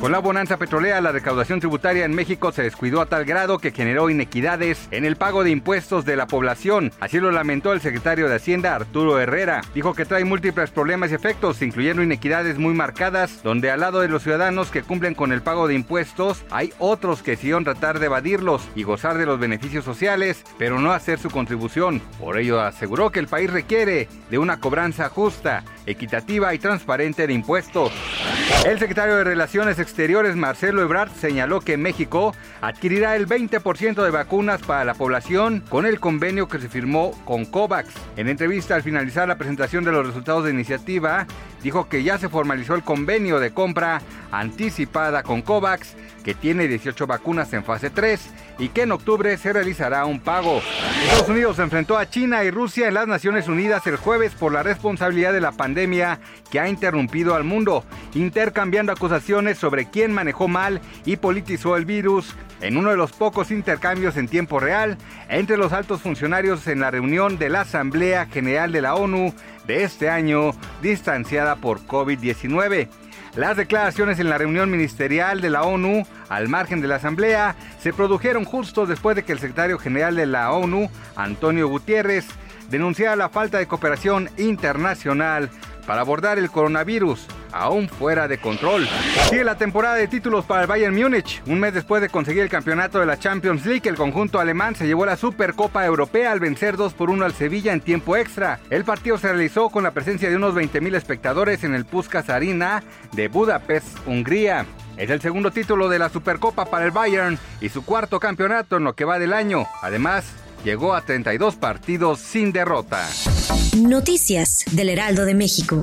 Con la bonanza petrolera, la recaudación tributaria en México se descuidó a tal grado que generó inequidades en el pago de impuestos de la población. Así lo lamentó el secretario de Hacienda, Arturo Herrera. Dijo que trae múltiples problemas y efectos, incluyendo inequidades muy marcadas, donde al lado de los ciudadanos que cumplen con el pago de impuestos, hay otros que decidieron tratar de evadirlos y gozar de los beneficios sociales, pero no hacer su contribución. Por ello aseguró que el país requiere de una cobranza justa, equitativa y transparente de impuestos. El secretario de Relaciones Exteriores, Marcelo Ebrard, señaló que México adquirirá el 20% de vacunas para la población con el convenio que se firmó con COVAX. En entrevista al finalizar la presentación de los resultados de iniciativa, dijo que ya se formalizó el convenio de compra anticipada con COVAX, que tiene 18 vacunas en fase 3 y que en octubre se realizará un pago. Estados Unidos se enfrentó a China y Rusia en las Naciones Unidas el jueves por la responsabilidad de la pandemia que ha interrumpido al mundo, intercambiando acusaciones sobre quién manejó mal y politizó el virus en uno de los pocos intercambios en tiempo real entre los altos funcionarios en la reunión de la Asamblea General de la ONU de este año, distanciada por COVID-19. Las declaraciones en la reunión ministerial de la ONU, al margen de la Asamblea, se produjeron justo después de que el secretario general de la ONU, Antonio Gutiérrez, denunciara la falta de cooperación internacional para abordar el coronavirus, aún fuera de control. Sigue la temporada de títulos para el Bayern Múnich. Un mes después de conseguir el campeonato de la Champions League, el conjunto alemán se llevó la Supercopa Europea al vencer 2 por 1 al Sevilla en tiempo extra. El partido se realizó con la presencia de unos 20.000 espectadores en el Puskas Arena de Budapest, Hungría. Es el segundo título de la Supercopa para el Bayern y su cuarto campeonato en lo que va del año. Además, llegó a 32 partidos sin derrota. Noticias del Heraldo de México.